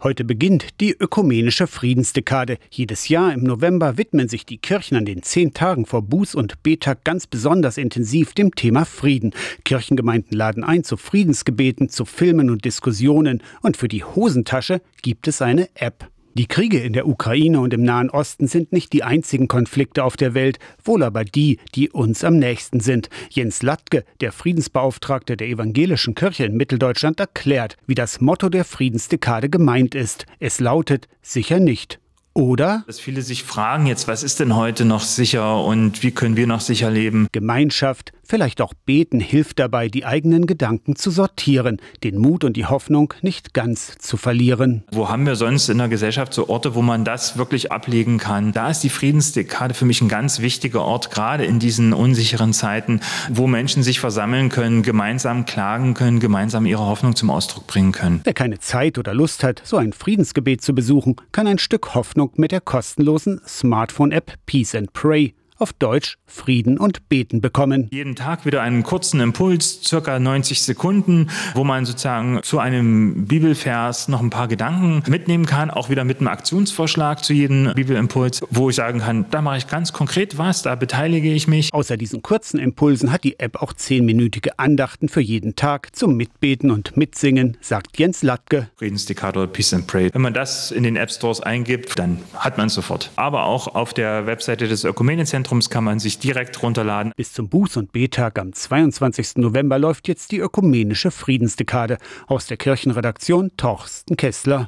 Heute beginnt die ökumenische Friedensdekade. Jedes Jahr im November widmen sich die Kirchen an den zehn Tagen vor Buß- und Betag ganz besonders intensiv dem Thema Frieden. Kirchengemeinden laden ein zu Friedensgebeten, zu Filmen und Diskussionen. Und für die Hosentasche gibt es eine App. Die Kriege in der Ukraine und im Nahen Osten sind nicht die einzigen Konflikte auf der Welt, wohl aber die, die uns am nächsten sind. Jens Latke, der Friedensbeauftragte der Evangelischen Kirche in Mitteldeutschland, erklärt, wie das Motto der Friedensdekade gemeint ist. Es lautet sicher nicht. Oder? Dass viele sich fragen jetzt, was ist denn heute noch sicher und wie können wir noch sicher leben? Gemeinschaft, vielleicht auch beten hilft dabei, die eigenen Gedanken zu sortieren, den Mut und die Hoffnung nicht ganz zu verlieren. Wo haben wir sonst in der Gesellschaft so Orte, wo man das wirklich ablegen kann? Da ist die Friedensdekade für mich ein ganz wichtiger Ort, gerade in diesen unsicheren Zeiten, wo Menschen sich versammeln können, gemeinsam klagen können, gemeinsam ihre Hoffnung zum Ausdruck bringen können. Wer keine Zeit oder Lust hat, so ein Friedensgebet zu besuchen, kann ein Stück Hoffnung mit der kostenlosen Smartphone-App Peace and Pray auf Deutsch Frieden und Beten bekommen. Jeden Tag wieder einen kurzen Impuls, circa 90 Sekunden, wo man sozusagen zu einem Bibelvers noch ein paar Gedanken mitnehmen kann, auch wieder mit einem Aktionsvorschlag zu jedem Bibelimpuls, wo ich sagen kann, da mache ich ganz konkret was, da beteilige ich mich. Außer diesen kurzen Impulsen hat die App auch zehnminütige Andachten für jeden Tag zum Mitbeten und Mitsingen, sagt Jens Latke. Friedensdekator Peace and Pray. Wenn man das in den App Stores eingibt, dann hat man es sofort. Aber auch auf der Webseite des Ökumenienzentrums Zentrums kann man sich direkt runterladen. Bis zum Buß- und Betag am 22. November läuft jetzt die ökumenische Friedensdekade. Aus der Kirchenredaktion Torsten Kessler.